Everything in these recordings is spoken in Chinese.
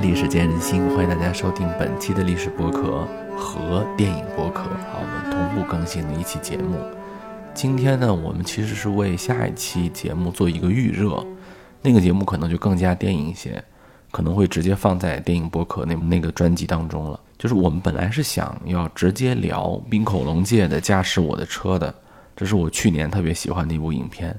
历史，见人心。欢迎大家收听本期的历史播客和电影播客，好，我们同步更新的一期节目。今天呢，我们其实是为下一期节目做一个预热，那个节目可能就更加电影一些，可能会直接放在电影播客那那个专辑当中了。就是我们本来是想要直接聊冰口龙介的《驾驶我的车》的，这是我去年特别喜欢的一部影片。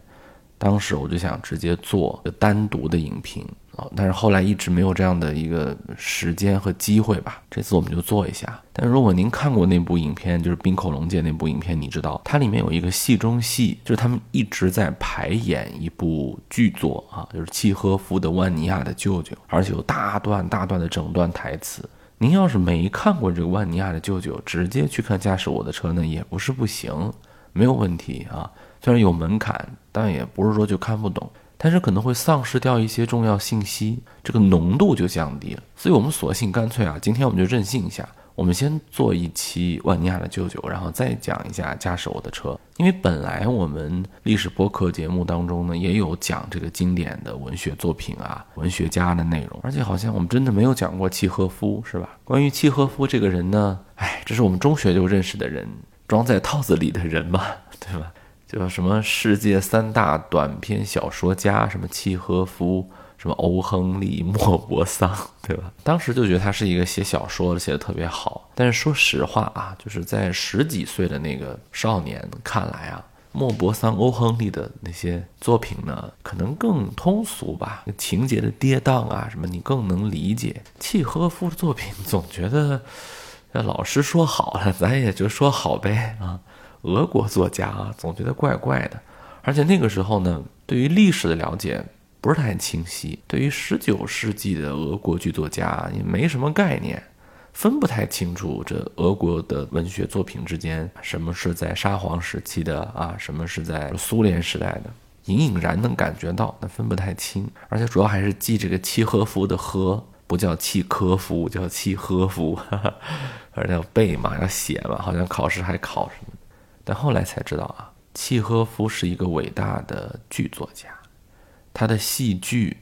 当时我就想直接做单独的影评但是后来一直没有这样的一个时间和机会吧。这次我们就做一下。但如果您看过那部影片，就是冰口龙介那部影片，你知道它里面有一个戏中戏，就是他们一直在排演一部剧作啊，就是契诃夫的《万尼亚的舅舅》，而且有大段大段的整段台词。您要是没看过这个《万尼亚的舅舅》，直接去看《驾驶我的车》呢，也不是不行，没有问题啊。虽然有门槛，但也不是说就看不懂，但是可能会丧失掉一些重要信息，这个浓度就降低了。所以我们索性干脆啊，今天我们就任性一下，我们先做一期万尼亚的舅舅，然后再讲一下驾驶我的车。因为本来我们历史播客节目当中呢，也有讲这个经典的文学作品啊、文学家的内容，而且好像我们真的没有讲过契诃夫，是吧？关于契诃夫这个人呢，哎，这是我们中学就认识的人，装在套子里的人嘛，对吧？就什么世界三大短篇小说家，什么契诃夫，什么欧亨利、莫泊桑，对吧？当时就觉得他是一个写小说的，写的特别好。但是说实话啊，就是在十几岁的那个少年看来啊，莫泊桑、欧亨利的那些作品呢，可能更通俗吧，情节的跌宕啊，什么你更能理解。契诃夫的作品总觉得，老师说好了，咱也就说好呗啊。俄国作家啊，总觉得怪怪的，而且那个时候呢，对于历史的了解不是太清晰，对于十九世纪的俄国剧作家也没什么概念，分不太清楚这俄国的文学作品之间什么是在沙皇时期的啊，什么是在苏联时代的，隐隐然能感觉到，但分不太清，而且主要还是记这个契诃夫的呵，不叫契科夫，叫契诃夫，而且要背嘛，要写嘛，好像考试还考什么。但后来才知道啊，契诃夫是一个伟大的剧作家，他的戏剧，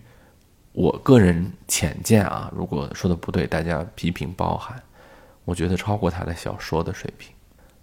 我个人浅见啊，如果说的不对，大家批评包涵。我觉得超过他的小说的水平，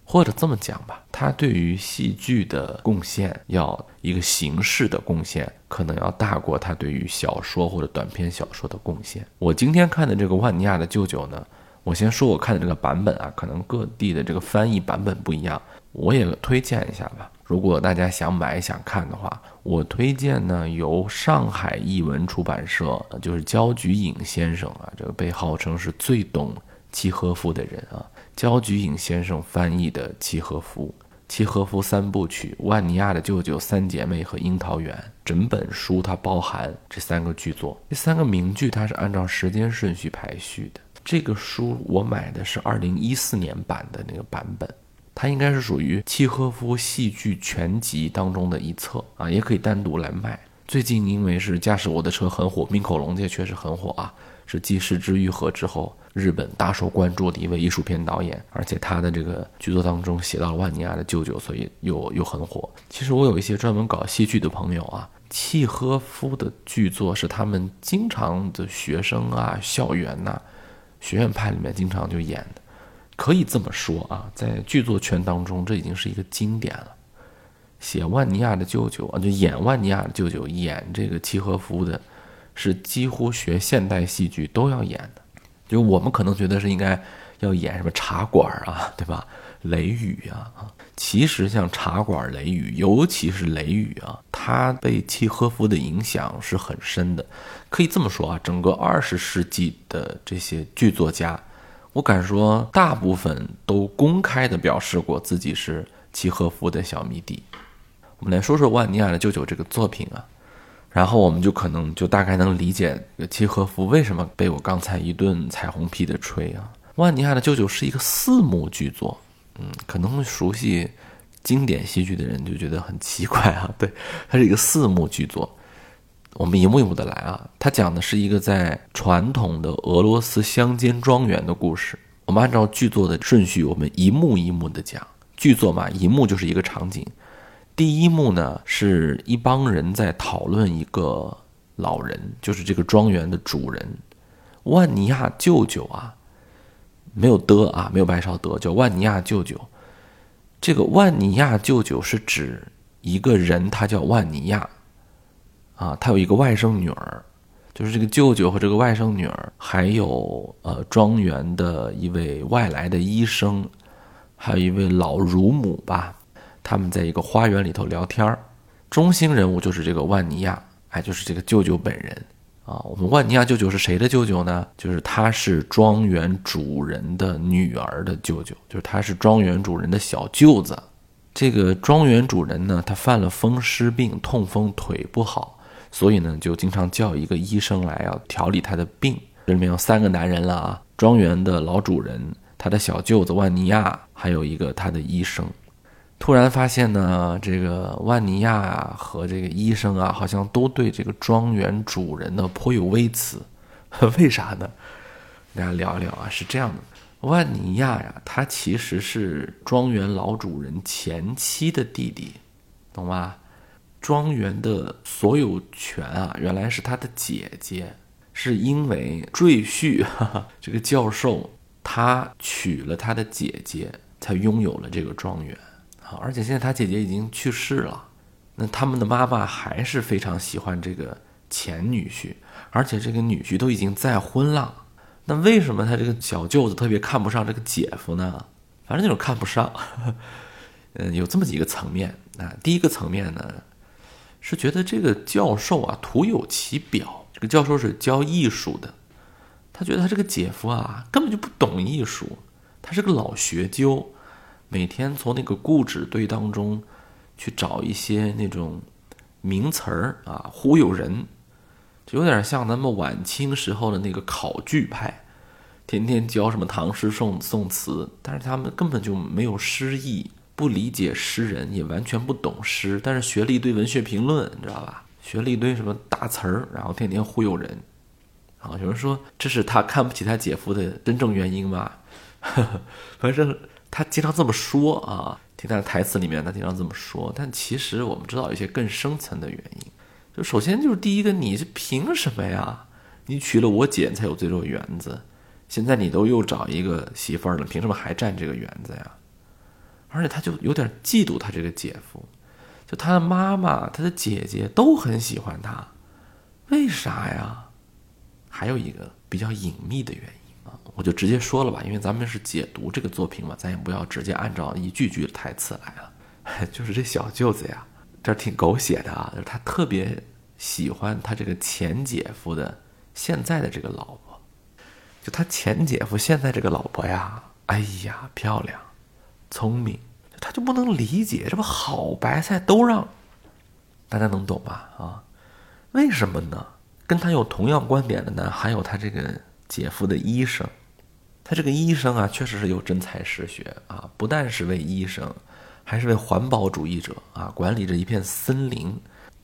或者这么讲吧，他对于戏剧的贡献，要一个形式的贡献，可能要大过他对于小说或者短篇小说的贡献。我今天看的这个《万尼亚的舅舅》呢，我先说我看的这个版本啊，可能各地的这个翻译版本不一样。我也推荐一下吧，如果大家想买想看的话，我推荐呢由上海译文出版社，就是焦菊隐先生啊，这个被号称是最懂契诃夫的人啊，焦菊隐先生翻译的契诃夫，契诃夫三部曲《万尼亚的舅舅》《三姐妹》和《樱桃园》，整本书它包含这三个剧作，这三个名剧它是按照时间顺序排序的。这个书我买的是二零一四年版的那个版本。它应该是属于契诃夫戏剧全集当中的一册啊，也可以单独来卖。最近因为是驾驶我的车很火，冰口龙介确实很火啊，是继《失之愈合》之后日本大受关注的一位艺术片导演，而且他的这个剧作当中写到了万尼亚的舅舅，所以又又很火。其实我有一些专门搞戏剧的朋友啊，契诃夫的剧作是他们经常的学生啊、校园呐、学院派里面经常就演的。可以这么说啊，在剧作圈当中，这已经是一个经典了。写万尼亚的舅舅啊，就演万尼亚的舅舅，演这个契诃夫的，是几乎学现代戏剧都要演的。就我们可能觉得是应该要演什么茶馆啊，对吧？雷雨啊，其实像茶馆、雷雨，尤其是雷雨啊，它被契诃夫的影响是很深的。可以这么说啊，整个二十世纪的这些剧作家。我敢说，大部分都公开的表示过自己是契诃夫的小迷弟。我们来说说《万尼亚的舅舅》这个作品啊，然后我们就可能就大概能理解契诃夫为什么被我刚才一顿彩虹屁的吹啊。《万尼亚的舅舅》是一个四幕剧作，嗯，可能熟悉经典戏剧的人就觉得很奇怪啊。对，它是一个四幕剧作。我们一幕一幕的来啊，它讲的是一个在传统的俄罗斯乡间庄园的故事。我们按照剧作的顺序，我们一幕一幕的讲。剧作嘛，一幕就是一个场景。第一幕呢，是一帮人在讨论一个老人，就是这个庄园的主人，万尼亚舅舅啊，没有的啊，没有白勺的，叫万尼亚舅舅。这个万尼亚舅舅是指一个人，他叫万尼亚，啊，他有一个外甥女儿，就是这个舅舅和这个外甥女儿，还有呃庄园的一位外来的医生，还有一位老乳母吧，他们在一个花园里头聊天儿。中心人物就是这个万尼亚，哎，就是这个舅舅本人啊。我们万尼亚舅舅是谁的舅舅呢？就是他是庄园主人的女儿的舅舅，就是他是庄园主人的小舅子。这个庄园主人呢，他犯了风湿病，痛风，腿不好，所以呢，就经常叫一个医生来要调理他的病。这里面有三个男人了啊，庄园的老主人，他的小舅子万尼亚，还有一个他的医生。突然发现呢，这个万尼亚啊和这个医生啊，好像都对这个庄园主人呢颇有微词，为啥呢？大家聊一聊啊，是这样的，万尼亚呀，他其实是庄园老主人前妻的弟弟，懂吗？庄园的所有权啊，原来是他的姐姐，是因为赘婿哈哈 这个教授他娶了他的姐姐，才拥有了这个庄园。啊！而且现在他姐姐已经去世了，那他们的妈妈还是非常喜欢这个前女婿，而且这个女婿都已经再婚了。那为什么他这个小舅子特别看不上这个姐夫呢？反正就是看不上。嗯，有这么几个层面啊。第一个层面呢，是觉得这个教授啊徒有其表。这个教授是教艺术的，他觉得他这个姐夫啊根本就不懂艺术，他是个老学究。每天从那个固纸堆当中去找一些那种名词儿啊，忽悠人，就有点像咱们晚清时候的那个考据派，天天教什么唐诗宋宋词，但是他们根本就没有诗意，不理解诗人，也完全不懂诗，但是学了一堆文学评论，你知道吧？学了一堆什么大词儿，然后天天忽悠人。啊，有人说这是他看不起他姐夫的真正原因吧？反正。他经常这么说啊，听他的台词里面，他经常这么说。但其实我们知道一些更深层的原因，就首先就是第一个，你是凭什么呀？你娶了我姐才有这座园子，现在你都又找一个媳妇儿了，凭什么还占这个园子呀？而且他就有点嫉妒他这个姐夫，就他的妈妈、他的姐姐都很喜欢他，为啥呀？还有一个比较隐秘的原因。我就直接说了吧，因为咱们是解读这个作品嘛，咱也不要直接按照一句句的台词来了。就是这小舅子呀，这挺狗血的啊，就是他特别喜欢他这个前姐夫的现在的这个老婆，就他前姐夫现在这个老婆呀，哎呀，漂亮，聪明，他就不能理解，这不好白菜都让，大家能懂吧？啊，为什么呢？跟他有同样观点的呢，还有他这个。姐夫的医生，他这个医生啊，确实是有真才实学啊，不但是位医生，还是位环保主义者啊，管理着一片森林。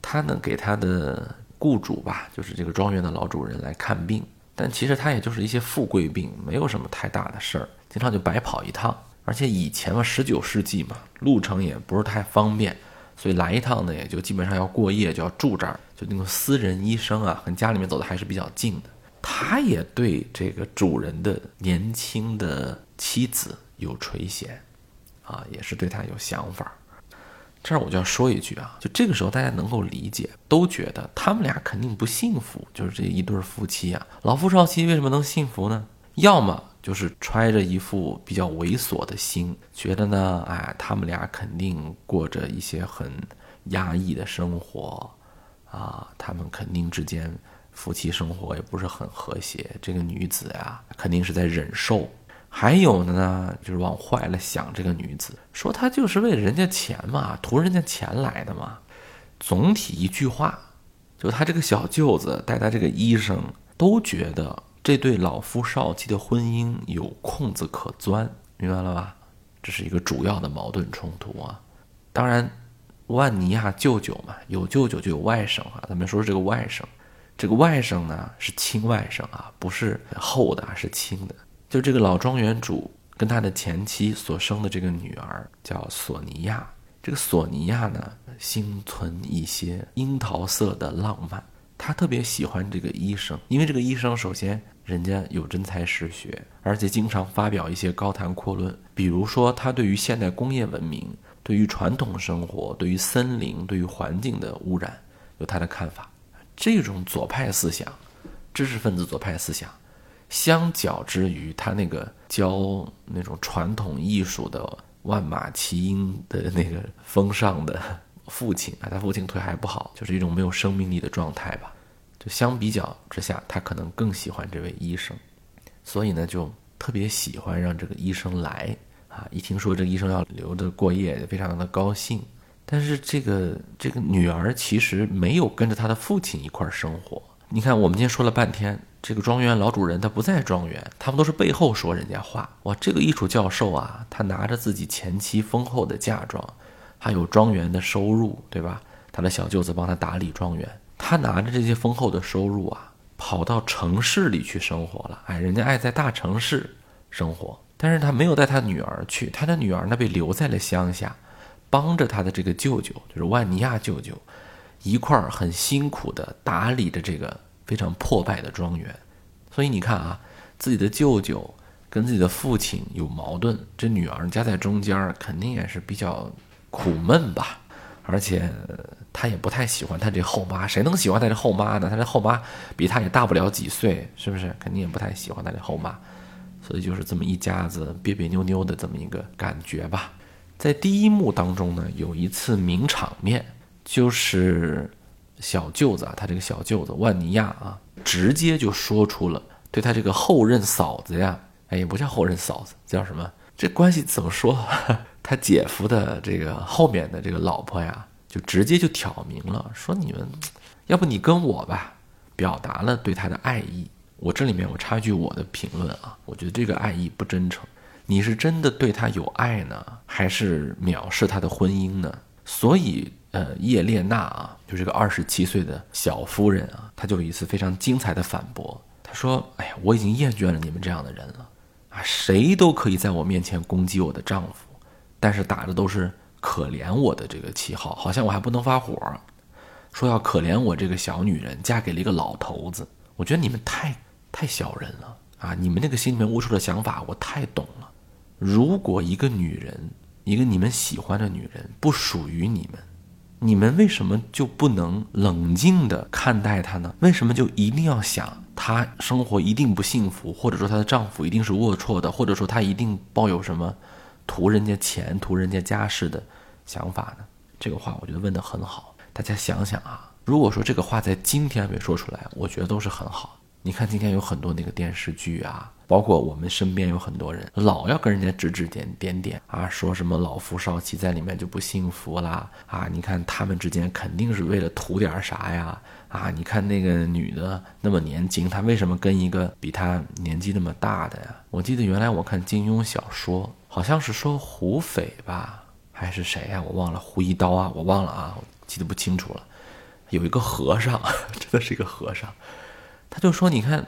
他呢，给他的雇主吧，就是这个庄园的老主人来看病，但其实他也就是一些富贵病，没有什么太大的事儿，经常就白跑一趟。而且以前嘛，十九世纪嘛，路程也不是太方便，所以来一趟呢，也就基本上要过夜，就要住这儿，就那个私人医生啊，跟家里面走的还是比较近的。他也对这个主人的年轻的妻子有垂涎，啊，也是对他有想法。这儿我就要说一句啊，就这个时候大家能够理解，都觉得他们俩肯定不幸福。就是这一对夫妻啊，老夫少妻为什么能幸福呢？要么就是揣着一副比较猥琐的心，觉得呢，哎，他们俩肯定过着一些很压抑的生活，啊，他们肯定之间。夫妻生活也不是很和谐，这个女子呀，肯定是在忍受。还有呢，就是往坏了想，这个女子说她就是为了人家钱嘛，图人家钱来的嘛。总体一句话，就他这个小舅子带他这个医生都觉得这对老夫少妻的婚姻有空子可钻，明白了吧？这是一个主要的矛盾冲突啊。当然，万尼亚舅舅嘛，有舅舅就有外甥啊。咱们说说这个外甥。这个外甥呢是亲外甥啊，不是后的，是亲的。就这个老庄园主跟他的前妻所生的这个女儿叫索尼娅。这个索尼娅呢，心存一些樱桃色的浪漫。他特别喜欢这个医生，因为这个医生首先人家有真才实学，而且经常发表一些高谈阔论。比如说，他对于现代工业文明、对于传统生活、对于森林、对于环境的污染有他的看法。这种左派思想，知识分子左派思想，相较之于他那个教那种传统艺术的万马齐喑的那个风尚的父亲 啊，他父亲腿还不好，就是一种没有生命力的状态吧。就相比较之下，他可能更喜欢这位医生，所以呢，就特别喜欢让这个医生来啊。一听说这个医生要留着过夜，非常的高兴。但是这个这个女儿其实没有跟着她的父亲一块儿生活。你看，我们今天说了半天，这个庄园老主人他不在庄园，他们都是背后说人家话。哇，这个艺术教授啊，他拿着自己前妻丰厚的嫁妆，还有庄园的收入，对吧？他的小舅子帮他打理庄园，他拿着这些丰厚的收入啊，跑到城市里去生活了。哎，人家爱在大城市生活，但是他没有带他女儿去，他的女儿呢被留在了乡下。帮着他的这个舅舅，就是万尼亚舅舅，一块儿很辛苦的打理着这个非常破败的庄园。所以你看啊，自己的舅舅跟自己的父亲有矛盾，这女儿夹在中间，肯定也是比较苦闷吧。而且他也不太喜欢他这后妈，谁能喜欢他这后妈呢？他这后妈比他也大不了几岁，是不是？肯定也不太喜欢他这后妈。所以就是这么一家子别别扭扭的这么一个感觉吧。在第一幕当中呢，有一次名场面，就是小舅子啊，他这个小舅子万尼亚啊，直接就说出了对他这个后任嫂子呀，哎，也不叫后任嫂子，叫什么？这关系怎么说？他姐夫的这个后面的这个老婆呀，就直接就挑明了，说你们，要不你跟我吧，表达了对他的爱意。我这里面我插一句我的评论啊，我觉得这个爱意不真诚。你是真的对他有爱呢，还是藐视他的婚姻呢？所以，呃，叶列娜啊，就这个二十七岁的小夫人啊，她就有一次非常精彩的反驳。她说：“哎呀，我已经厌倦了你们这样的人了啊！谁都可以在我面前攻击我的丈夫，但是打的都是可怜我的这个旗号，好像我还不能发火，说要可怜我这个小女人嫁给了一个老头子。我觉得你们太太小人了啊！你们那个心里面龌龊的想法，我太懂。”如果一个女人，一个你们喜欢的女人不属于你们，你们为什么就不能冷静的看待她呢？为什么就一定要想她生活一定不幸福，或者说她的丈夫一定是龌龊的，或者说她一定抱有什么图人家钱、图人家家世的想法呢？这个话我觉得问的很好，大家想想啊，如果说这个话在今天被说出来，我觉得都是很好。你看今天有很多那个电视剧啊。包括我们身边有很多人，老要跟人家指指点点点啊，说什么老夫少妻在里面就不幸福啦啊！你看他们之间肯定是为了图点啥呀啊！你看那个女的那么年轻，她为什么跟一个比她年纪那么大的呀？我记得原来我看金庸小说，好像是说胡斐吧，还是谁呀？我忘了，胡一刀啊，我忘了啊，记得不清楚了。有一个和尚，真的是一个和尚，他就说，你看。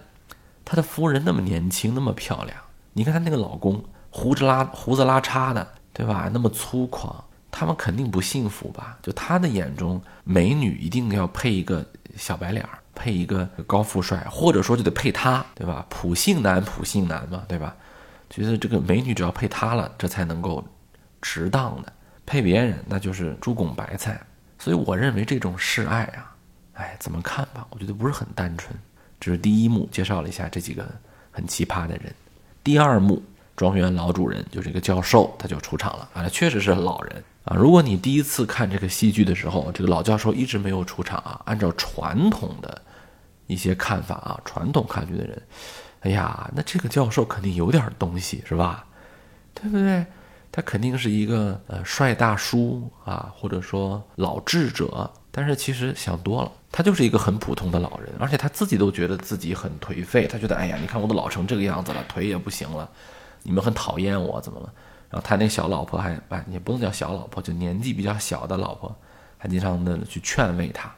他的夫人那么年轻，那么漂亮，你看他那个老公胡子拉胡子拉碴的，对吧？那么粗犷，他们肯定不幸福吧？就他的眼中，美女一定要配一个小白脸儿，配一个高富帅，或者说就得配他，对吧？普信男，普信男嘛，对吧？觉得这个美女只要配他了，这才能够值当的，配别人那就是猪拱白菜。所以我认为这种示爱啊，哎，怎么看吧？我觉得不是很单纯。这是第一幕，介绍了一下这几个很奇葩的人。第二幕，庄园老主人就这个教授，他就出场了啊，确实是老人啊。如果你第一次看这个戏剧的时候，这个老教授一直没有出场啊，按照传统的一些看法啊，传统看剧的人，哎呀，那这个教授肯定有点东西是吧？对不对？他肯定是一个呃帅大叔啊，或者说老智者。但是其实想多了，他就是一个很普通的老人，而且他自己都觉得自己很颓废。他觉得，哎呀，你看我都老成这个样子了，腿也不行了，你们很讨厌我，怎么了？然后他那小老婆还，哎，也不能叫小老婆，就年纪比较小的老婆，还经常的去劝慰他。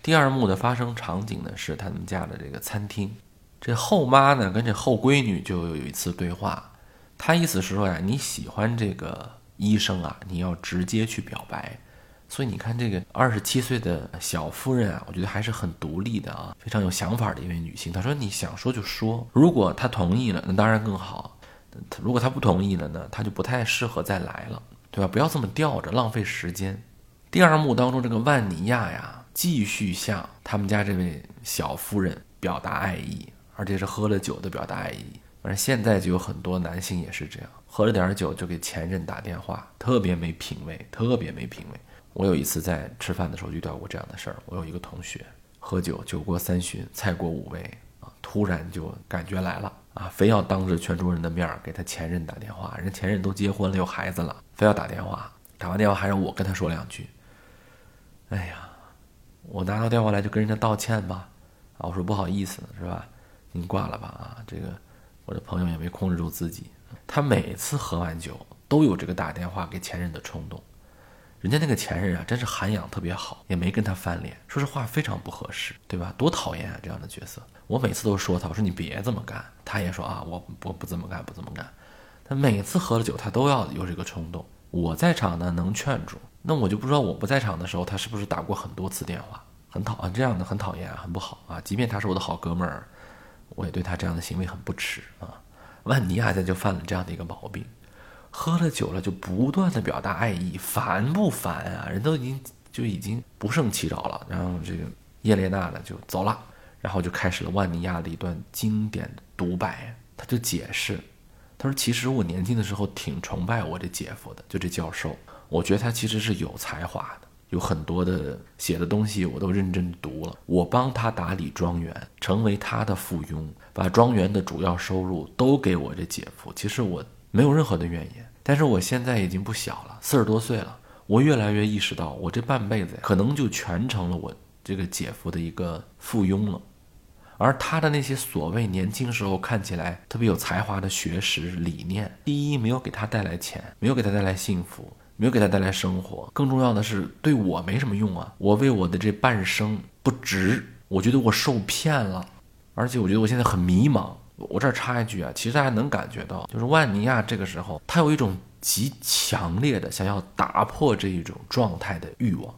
第二幕的发生场景呢，是他们家的这个餐厅。这后妈呢，跟这后闺女就有一次对话，她意思是说呀，你喜欢这个医生啊，你要直接去表白。所以你看，这个二十七岁的小夫人啊，我觉得还是很独立的啊，非常有想法的一位女性。她说：“你想说就说，如果她同意了，那当然更好；如果她不同意了呢，她就不太适合再来了，对吧？不要这么吊着，浪费时间。”第二幕当中，这个万尼亚呀，继续向他们家这位小夫人表达爱意，而且是喝了酒的表达爱意。反正现在就有很多男性也是这样，喝了点酒就给前任打电话，特别没品位，特别没品位。我有一次在吃饭的时候遇到过这样的事儿。我有一个同学喝酒，酒过三巡，菜过五味啊，突然就感觉来了啊，非要当着全桌人的面儿给他前任打电话。人前任都结婚了，有孩子了，非要打电话。打完电话还让我跟他说两句。哎呀，我拿到电话来就跟人家道歉吧。啊，我说不好意思，是吧？您挂了吧啊。这个我的朋友也没控制住自己，他每次喝完酒都有这个打电话给前任的冲动。人家那个前任啊，真是涵养特别好，也没跟他翻脸。说实话，非常不合适，对吧？多讨厌啊，这样的角色。我每次都说他，我说你别这么干。他也说啊，我我不这么干，不这么干。他每次喝了酒，他都要有这个冲动。我在场呢，能劝住。那我就不知道我不在场的时候，他是不是打过很多次电话？很讨啊这样的，很讨厌啊，很不好啊。即便他是我的好哥们儿，我也对他这样的行为很不耻啊。万尼亚在就犯了这样的一个毛病。喝了酒了就不断的表达爱意，烦不烦啊？人都已经就已经不胜其扰了。然后这个叶莲娜呢就走了，然后就开始了万尼亚的一段经典的独白。他就解释，他说：“其实我年轻的时候挺崇拜我这姐夫的，就这教授，我觉得他其实是有才华的，有很多的写的东西我都认真读了。我帮他打理庄园，成为他的附庸，把庄园的主要收入都给我这姐夫。其实我。”没有任何的怨言，但是我现在已经不小了，四十多岁了。我越来越意识到，我这半辈子可能就全成了我这个姐夫的一个附庸了。而他的那些所谓年轻时候看起来特别有才华的学识理念，第一没有给他带来钱，没有给他带来幸福，没有给他带来生活。更重要的是，对我没什么用啊！我为我的这半生不值，我觉得我受骗了，而且我觉得我现在很迷茫。我这儿插一句啊，其实大家能感觉到，就是万尼亚这个时候，他有一种极强烈的想要打破这一种状态的欲望。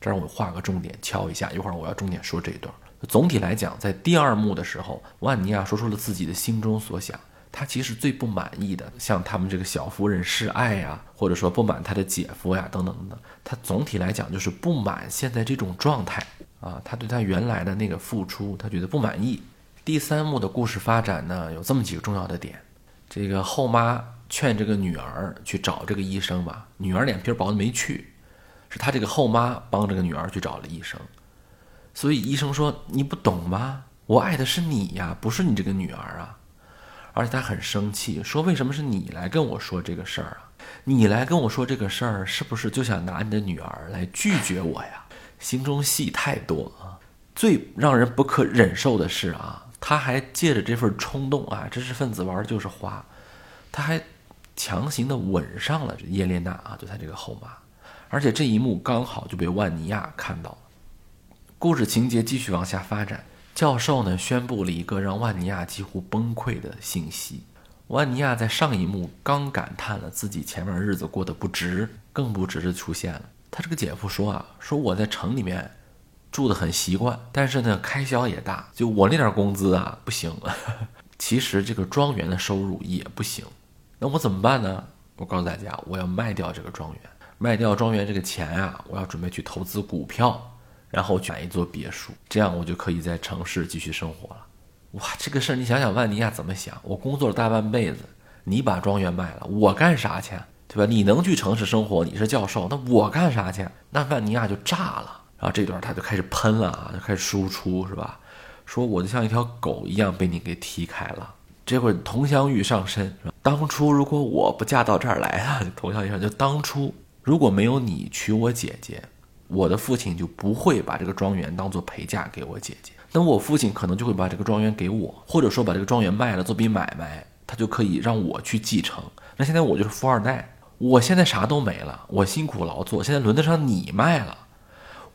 这让我画个重点，敲一下，一会儿我要重点说这一段。总体来讲，在第二幕的时候，万尼亚说出了自己的心中所想。他其实最不满意的，像他们这个小夫人示爱呀，或者说不满他的姐夫呀，等等等等。他总体来讲就是不满现在这种状态啊，他对他原来的那个付出，他觉得不满意。第三幕的故事发展呢，有这么几个重要的点。这个后妈劝这个女儿去找这个医生吧，女儿脸皮薄没去，是她这个后妈帮这个女儿去找了医生。所以医生说：“你不懂吗？我爱的是你呀，不是你这个女儿啊。”而且他很生气，说：“为什么是你来跟我说这个事儿啊？你来跟我说这个事儿，是不是就想拿你的女儿来拒绝我呀？”心中戏太多啊！最让人不可忍受的是啊。他还借着这份冲动啊，知识分子玩的就是花，他还强行的吻上了这叶莲娜啊，就他这个后妈，而且这一幕刚好就被万尼亚看到了。故事情节继续往下发展，教授呢宣布了一个让万尼亚几乎崩溃的信息：万尼亚在上一幕刚感叹了自己前面日子过得不值，更不值的出现了。他这个姐夫说啊，说我在城里面。住的很习惯，但是呢，开销也大。就我那点工资啊，不行。其实这个庄园的收入也不行。那我怎么办呢？我告诉大家，我要卖掉这个庄园，卖掉庄园这个钱啊，我要准备去投资股票，然后去买一座别墅，这样我就可以在城市继续生活了。哇，这个事儿你想想，万尼亚怎么想？我工作了大半辈子，你把庄园卖了，我干啥去？对吧？你能去城市生活，你是教授，那我干啥去？那万尼亚就炸了。然后这段他就开始喷了啊，就开始输出是吧？说我就像一条狗一样被你给踢开了。这会佟湘玉上身？当初如果我不嫁到这儿来啊，佟湘玉上就当初如果没有你娶我姐姐，我的父亲就不会把这个庄园当做陪嫁给我姐姐。那我父亲可能就会把这个庄园给我，或者说把这个庄园卖了做笔买卖，他就可以让我去继承。那现在我就是富二代，我现在啥都没了，我辛苦劳作，现在轮得上你卖了。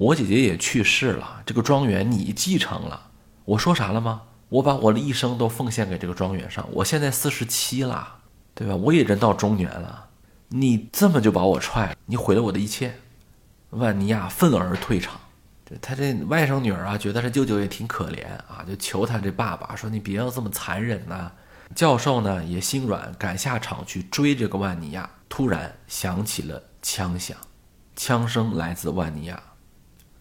我姐姐也去世了，这个庄园你继承了。我说啥了吗？我把我的一生都奉献给这个庄园上。我现在四十七了，对吧？我也人到中年了，你这么就把我踹了，你毁了我的一切。万尼亚愤而退场。他这外甥女儿啊，觉得这舅舅也挺可怜啊，就求他这爸爸说：“你别要这么残忍呐。”教授呢也心软，赶下场去追这个万尼亚。突然响起了枪响，枪声来自万尼亚。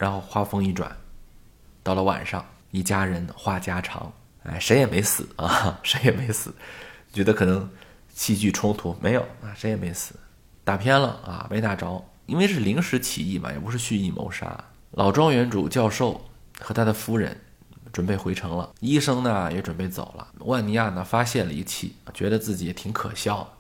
然后话锋一转，到了晚上，一家人话家常，哎，谁也没死啊，谁也没死。觉得可能戏剧冲突没有啊，谁也没死，打偏了啊，没打着，因为是临时起意嘛，也不是蓄意谋杀。老庄园主教授和他的夫人准备回城了，医生呢也准备走了。万尼亚呢发泄了一气，觉得自己也挺可笑。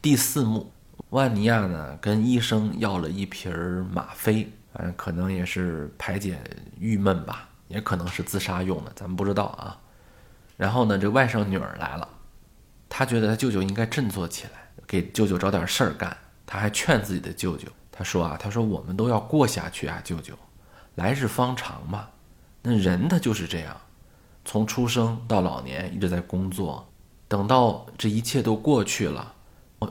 第四幕，万尼亚呢跟医生要了一瓶吗啡，反正可能也是排解郁闷吧，也可能是自杀用的，咱们不知道啊。然后呢，这外甥女儿来了，她觉得她舅舅应该振作起来，给舅舅找点事儿干。她还劝自己的舅舅。她说啊，她说我们都要过下去啊，舅舅，来日方长嘛。那人他就是这样，从出生到老年一直在工作，等到这一切都过去了，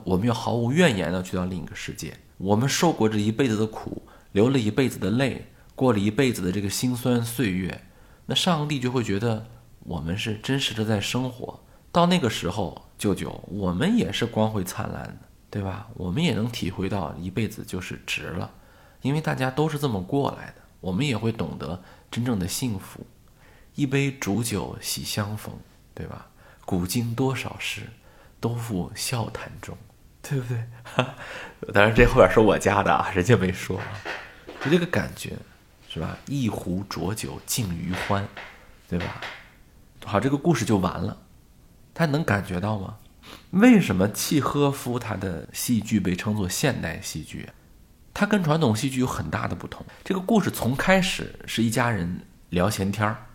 我们又毫无怨言的去到另一个世界。我们受过这一辈子的苦，流了一辈子的泪，过了一辈子的这个辛酸岁月，那上帝就会觉得我们是真实的在生活。到那个时候，舅舅，我们也是光辉灿烂的。对吧？我们也能体会到一辈子就是值了，因为大家都是这么过来的。我们也会懂得真正的幸福，一杯煮酒喜相逢，对吧？古今多少事，都付笑谈中，对不对？当然，这后边是我加的啊，人家没说。就这个感觉，是吧？一壶浊酒尽余欢，对吧？好，这个故事就完了。他能感觉到吗？为什么契诃夫他的戏剧被称作现代戏剧？它跟传统戏剧有很大的不同。这个故事从开始是一家人聊闲天儿，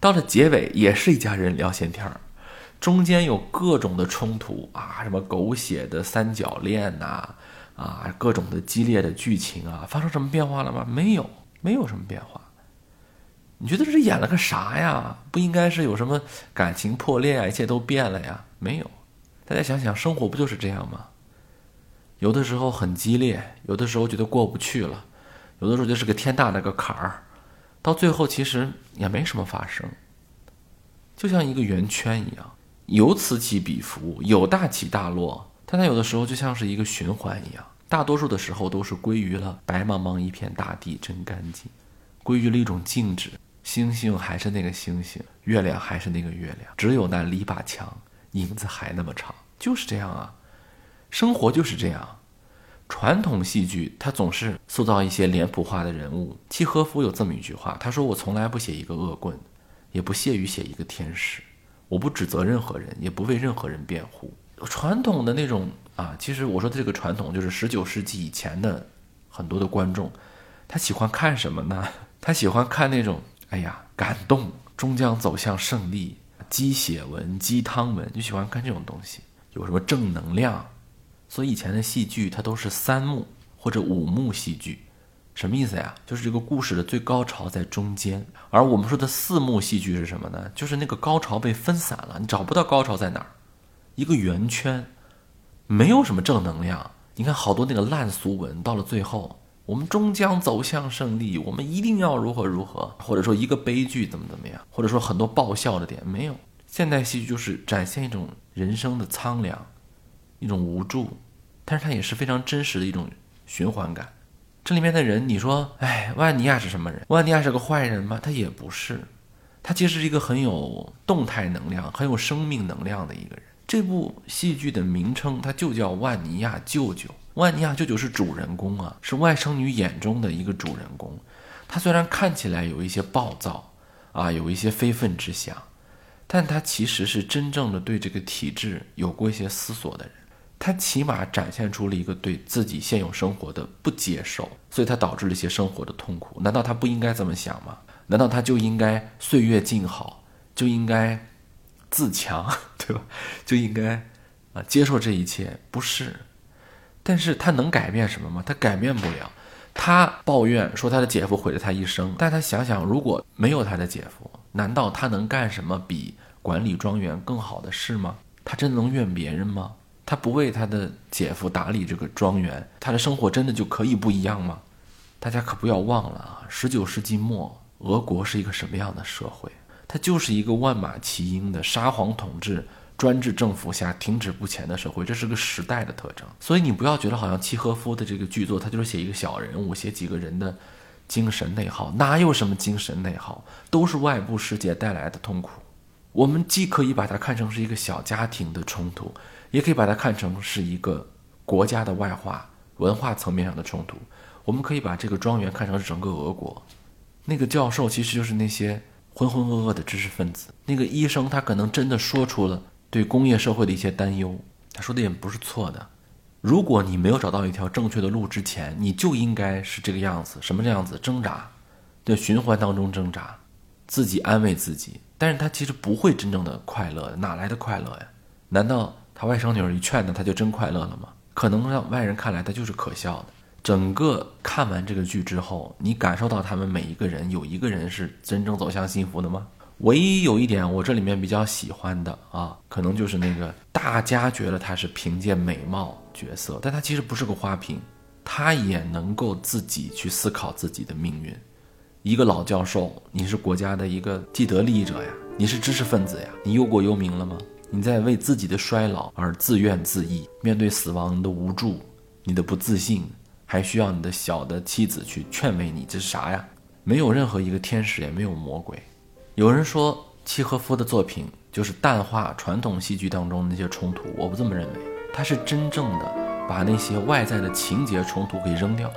到了结尾也是一家人聊闲天儿，中间有各种的冲突啊，什么狗血的三角恋呐，啊，各种的激烈的剧情啊，发生什么变化了吗？没有，没有什么变化。你觉得这演了个啥呀？不应该是有什么感情破裂啊，一切都变了呀？没有。大家想想，生活不就是这样吗？有的时候很激烈，有的时候觉得过不去了，有的时候就是个天大的个坎儿，到最后其实也没什么发生，就像一个圆圈一样，有此起彼伏，有大起大落，但它有的时候就像是一个循环一样，大多数的时候都是归于了白茫茫一片大地真干净，归于了一种静止，星星还是那个星星，月亮还是那个月亮，只有那篱笆墙。影子还那么长，就是这样啊，生活就是这样。传统戏剧它总是塑造一些脸谱化的人物。契诃夫有这么一句话，他说：“我从来不写一个恶棍，也不屑于写一个天使。我不指责任何人，也不为任何人辩护。”传统的那种啊，其实我说的这个传统，就是十九世纪以前的很多的观众，他喜欢看什么呢？他喜欢看那种哎呀，感动，终将走向胜利。鸡血文、鸡汤文，就喜欢看这种东西，有什么正能量？所以以前的戏剧它都是三幕或者五幕戏剧，什么意思呀？就是这个故事的最高潮在中间，而我们说的四幕戏剧是什么呢？就是那个高潮被分散了，你找不到高潮在哪儿，一个圆圈，没有什么正能量。你看好多那个烂俗文，到了最后。我们终将走向胜利，我们一定要如何如何，或者说一个悲剧怎么怎么样，或者说很多爆笑的点没有。现代戏剧就是展现一种人生的苍凉，一种无助，但是它也是非常真实的一种循环感。这里面的人，你说，哎，万尼亚是什么人？万尼亚是个坏人吗？他也不是，他其实是一个很有动态能量、很有生命能量的一个人。这部戏剧的名称，它就叫《万尼亚舅舅》。万尼亚舅舅是主人公啊，是外甥女眼中的一个主人公。他虽然看起来有一些暴躁，啊，有一些非分之想，但他其实是真正的对这个体制有过一些思索的人。他起码展现出了一个对自己现有生活的不接受，所以他导致了一些生活的痛苦。难道他不应该这么想吗？难道他就应该岁月静好，就应该自强，对吧？就应该啊接受这一切？不是。但是他能改变什么吗？他改变不了。他抱怨说他的姐夫毁了他一生，但他想想，如果没有他的姐夫，难道他能干什么比管理庄园更好的事吗？他真能怨别人吗？他不为他的姐夫打理这个庄园，他的生活真的就可以不一样吗？大家可不要忘了啊，十九世纪末，俄国是一个什么样的社会？它就是一个万马齐喑的沙皇统治、专制政府下停止不前的社会，这是个时代的特征。所以你不要觉得好像契诃夫的这个剧作，他就是写一个小人物，写几个人的精神内耗，哪有什么精神内耗，都是外部世界带来的痛苦。我们既可以把它看成是一个小家庭的冲突，也可以把它看成是一个国家的外化、文化层面上的冲突。我们可以把这个庄园看成是整个俄国，那个教授其实就是那些。浑浑噩噩的知识分子，那个医生他可能真的说出了对工业社会的一些担忧，他说的也不是错的。如果你没有找到一条正确的路之前，你就应该是这个样子，什么这样子挣扎，在循环当中挣扎，自己安慰自己。但是他其实不会真正的快乐，哪来的快乐呀？难道他外甥女儿一劝他，他就真快乐了吗？可能让外人看来他就是可笑的。整个看完这个剧之后，你感受到他们每一个人有一个人是真正走向幸福的吗？唯一有一点我这里面比较喜欢的啊，可能就是那个大家觉得他是凭借美貌角色，但他其实不是个花瓶，他也能够自己去思考自己的命运。一个老教授，你是国家的一个既得利益者呀，你是知识分子呀，你忧国忧民了吗？你在为自己的衰老而自怨自艾，面对死亡的无助，你的不自信。还需要你的小的妻子去劝慰你，这是啥呀？没有任何一个天使，也没有魔鬼。有人说契诃夫的作品就是淡化传统戏剧当中那些冲突，我不这么认为。他是真正的把那些外在的情节冲突给扔掉，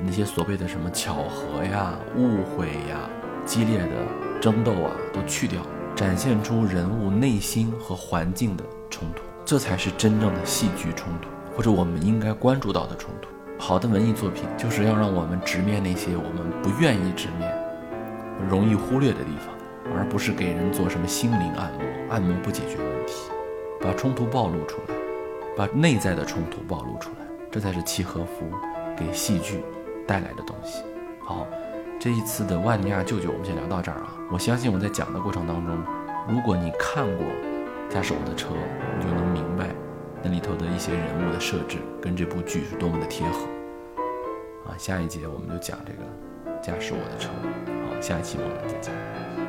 那些所谓的什么巧合呀、误会呀、激烈的争斗啊都去掉，展现出人物内心和环境的冲突，这才是真正的戏剧冲突，或者我们应该关注到的冲突。好的文艺作品就是要让我们直面那些我们不愿意直面、容易忽略的地方，而不是给人做什么心灵按摩。按摩不解决问题，把冲突暴露出来，把内在的冲突暴露出来，这才是契诃夫给戏剧带来的东西。好，这一次的万尼亚舅舅，我们先聊到这儿啊。我相信我在讲的过程当中，如果你看过《驾驶我的车》，你就能明白。那里头的一些人物的设置跟这部剧是多么的贴合啊！下一节我们就讲这个驾驶我的车，好，下一期我们再见。